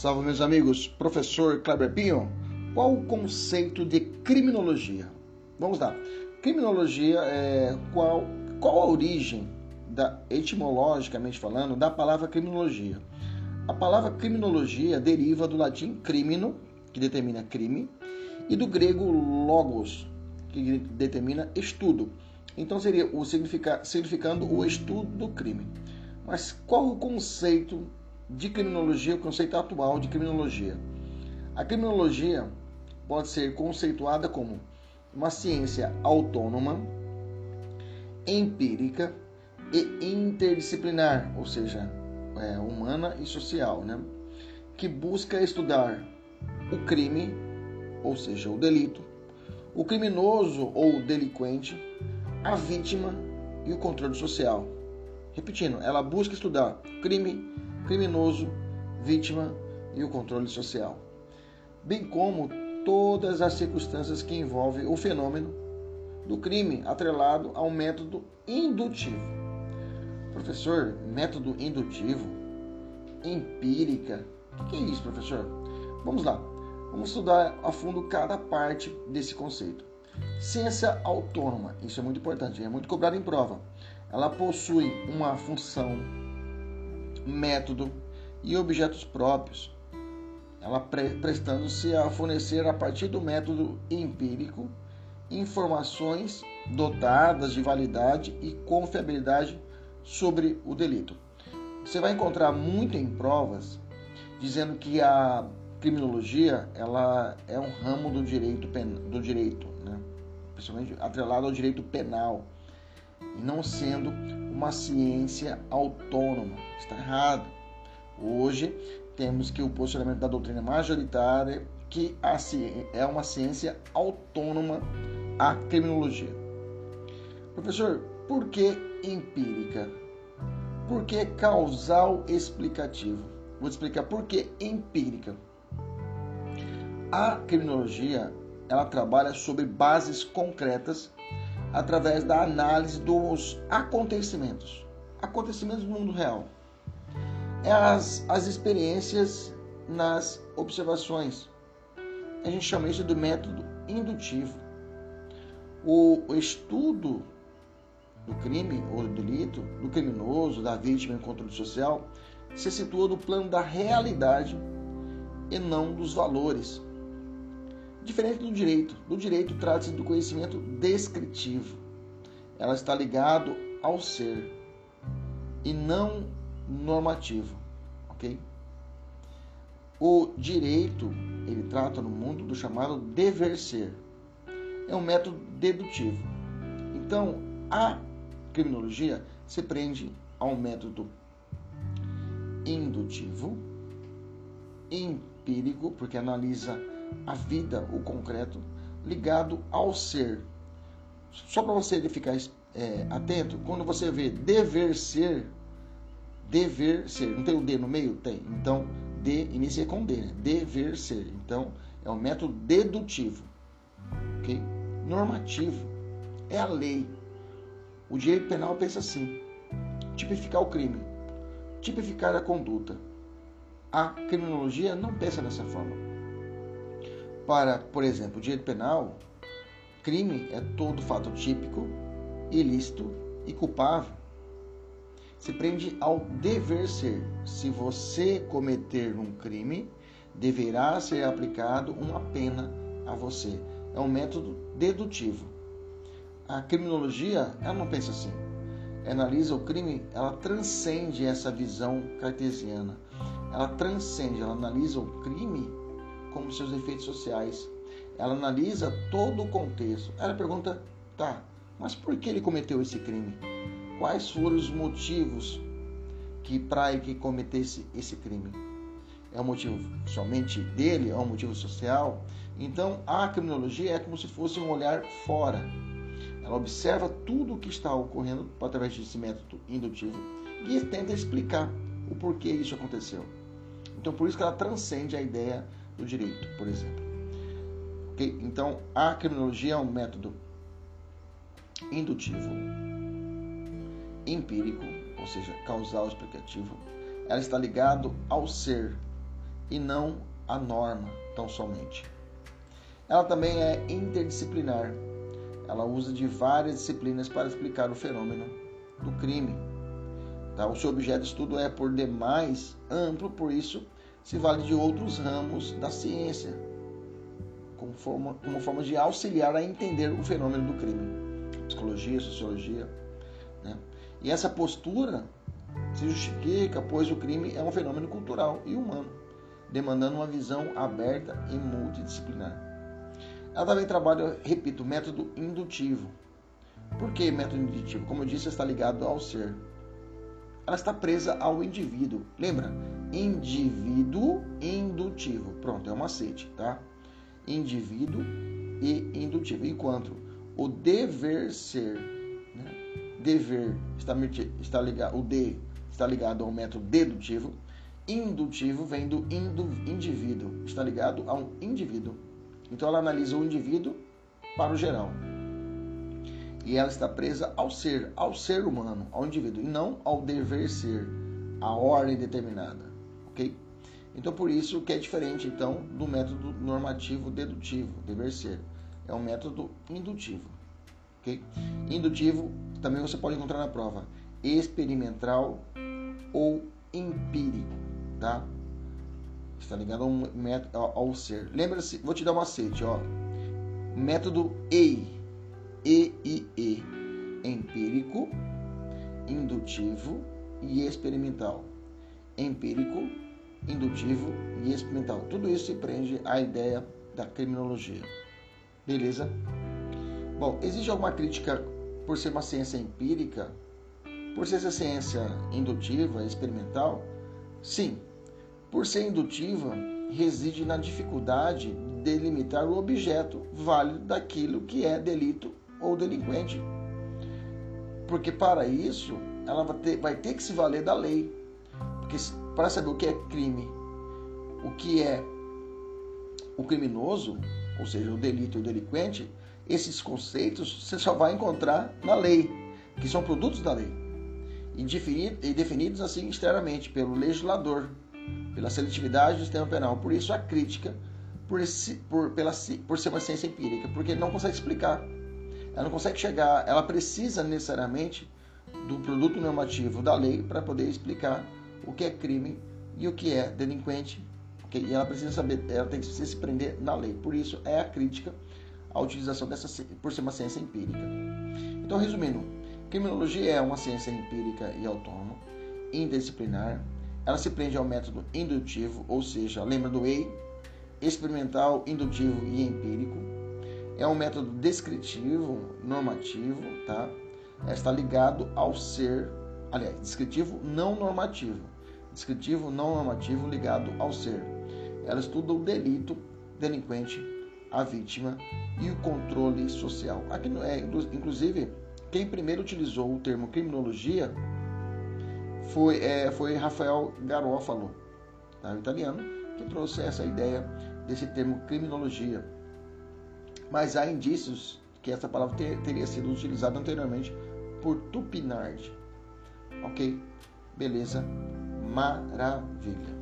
Salve, meus amigos. Professor Kleber Pinho, qual o conceito de criminologia? Vamos lá. Criminologia é qual, qual a origem, da, etimologicamente falando, da palavra criminologia? A palavra criminologia deriva do latim crimino, que determina crime, e do grego logos, que determina estudo. Então seria o significa, significando o estudo do crime. Mas qual o conceito de criminologia, o conceito atual de criminologia. A criminologia pode ser conceituada como uma ciência autônoma, empírica e interdisciplinar, ou seja, é, humana e social, né? que busca estudar o crime, ou seja, o delito, o criminoso ou delinquente, a vítima e o controle social. Repetindo, ela busca estudar crime, criminoso, vítima e o controle social, bem como todas as circunstâncias que envolvem o fenômeno do crime atrelado ao método indutivo. Professor, método indutivo? Empírica? O que é isso, professor? Vamos lá. Vamos estudar a fundo cada parte desse conceito. Ciência autônoma, isso é muito importante, é muito cobrado em prova. Ela possui uma função método e objetos próprios, ela pre prestando-se a fornecer a partir do método empírico informações dotadas de validade e confiabilidade sobre o delito. Você vai encontrar muito em provas dizendo que a criminologia ela é um ramo do direito do direito, né? principalmente atrelado ao direito penal e não sendo uma ciência autônoma. Está errado. Hoje temos que o posicionamento da doutrina majoritária que é uma ciência autônoma a criminologia. Professor, por que empírica? Por que causal explicativo? Vou explicar por que empírica. A criminologia ela trabalha sobre bases concretas através da análise dos acontecimentos, acontecimentos do mundo real. É as, as experiências nas observações. A gente chama isso de método indutivo. O, o estudo do crime ou do delito, do criminoso, da vítima em controle social, se situa no plano da realidade e não dos valores Diferente do direito. Do direito trata-se do conhecimento descritivo. Ela está ligado ao ser e não normativo, ok? O direito ele trata no mundo do chamado dever ser. É um método dedutivo. Então, a criminologia se prende ao método indutivo, empírico, porque analisa a vida, o concreto, ligado ao ser. Só para você ficar é, atento, quando você vê dever ser, dever ser, não tem o D no meio? Tem. Então, D inicia com D, né? dever ser. Então, é um método dedutivo, ok? Normativo, é a lei. O direito penal pensa assim: tipificar o crime, tipificar a conduta. A criminologia não pensa dessa forma para, por exemplo, o direito penal, crime é todo fato típico, ilícito e culpável. Se prende ao dever ser. Se você cometer um crime, deverá ser aplicado uma pena a você. É um método dedutivo. A criminologia, ela não pensa assim. Analisa o crime, ela transcende essa visão cartesiana. Ela transcende, ela analisa o crime como seus efeitos sociais. Ela analisa todo o contexto. Ela pergunta, tá, mas por que ele cometeu esse crime? Quais foram os motivos que para que cometesse esse crime? É um motivo somente dele? É um motivo social? Então, a criminologia é como se fosse um olhar fora. Ela observa tudo o que está ocorrendo através desse método indutivo e tenta explicar o porquê isso aconteceu. Então, por isso que ela transcende a ideia do direito, por exemplo. Okay? Então, a criminologia é um método indutivo, empírico, ou seja, causal explicativo. Ela está ligado ao ser e não a norma tão somente. Ela também é interdisciplinar. Ela usa de várias disciplinas para explicar o fenômeno do crime. Tá? O seu objeto de estudo é, por demais, amplo, por isso se vale de outros ramos da ciência, como forma, como forma de auxiliar a entender o fenômeno do crime. Psicologia, sociologia. Né? E essa postura se justifica, pois o crime é um fenômeno cultural e humano, demandando uma visão aberta e multidisciplinar. Ela também trabalha, repito, método indutivo. Por que método indutivo? Como eu disse, está ligado ao ser. Ela está presa ao indivíduo. Lembra? Indivíduo indutivo. Pronto, é um macete, tá? Indivíduo e indutivo. Enquanto o dever ser, né? dever está, está ligado, o de está ligado ao método dedutivo. Indutivo vem do indivíduo, está ligado ao indivíduo. Então ela analisa o indivíduo para o geral. E ela está presa ao ser, ao ser humano, ao indivíduo, e não ao dever ser, a ordem determinada. Ok? Então por isso que é diferente então do método normativo dedutivo, dever ser. É um método indutivo. Ok? Indutivo também você pode encontrar na prova experimental ou empírico, tá? Está ligado ao, ao ser. Lembra-se, vou te dar um macete, ó. Método EI. E e E. Empírico, indutivo e experimental. Empírico, indutivo e experimental. Tudo isso se prende à ideia da criminologia. Beleza? Bom, existe alguma crítica por ser uma ciência empírica? Por ser essa ciência indutiva, experimental? Sim, por ser indutiva, reside na dificuldade de delimitar o objeto válido daquilo que é delito ou delinquente. Porque para isso, ela vai ter, vai ter que se valer da lei. Porque para saber o que é crime, o que é o criminoso, ou seja, o delito e o delinquente, esses conceitos você só vai encontrar na lei, que são produtos da lei, e definidos assim externamente pelo legislador pela seletividade do sistema penal. Por isso a crítica por, esse, por, pela, por ser uma ciência empírica, porque não consegue explicar. Ela não consegue chegar, ela precisa necessariamente do produto normativo da lei para poder explicar o que é crime e o que é delinquente. Okay? E ela precisa saber, ela tem que se prender na lei. Por isso é a crítica à utilização dessa por ser uma ciência empírica. Então, resumindo, criminologia é uma ciência empírica e autônoma, interdisciplinar, ela se prende ao método indutivo, ou seja, lembra do EI, experimental, indutivo e empírico. É um método descritivo, normativo, tá? Está ligado ao ser, aliás, descritivo não normativo. Descritivo não normativo ligado ao ser. Ela estuda o delito, delinquente, a vítima e o controle social. Aqui é, inclusive, quem primeiro utilizou o termo criminologia foi, é, foi Rafael Garofalo, tá, italiano, que trouxe essa ideia desse termo criminologia. Mas há indícios que essa palavra ter, teria sido utilizada anteriormente por Tupinard. Ok? Beleza? Maravilha.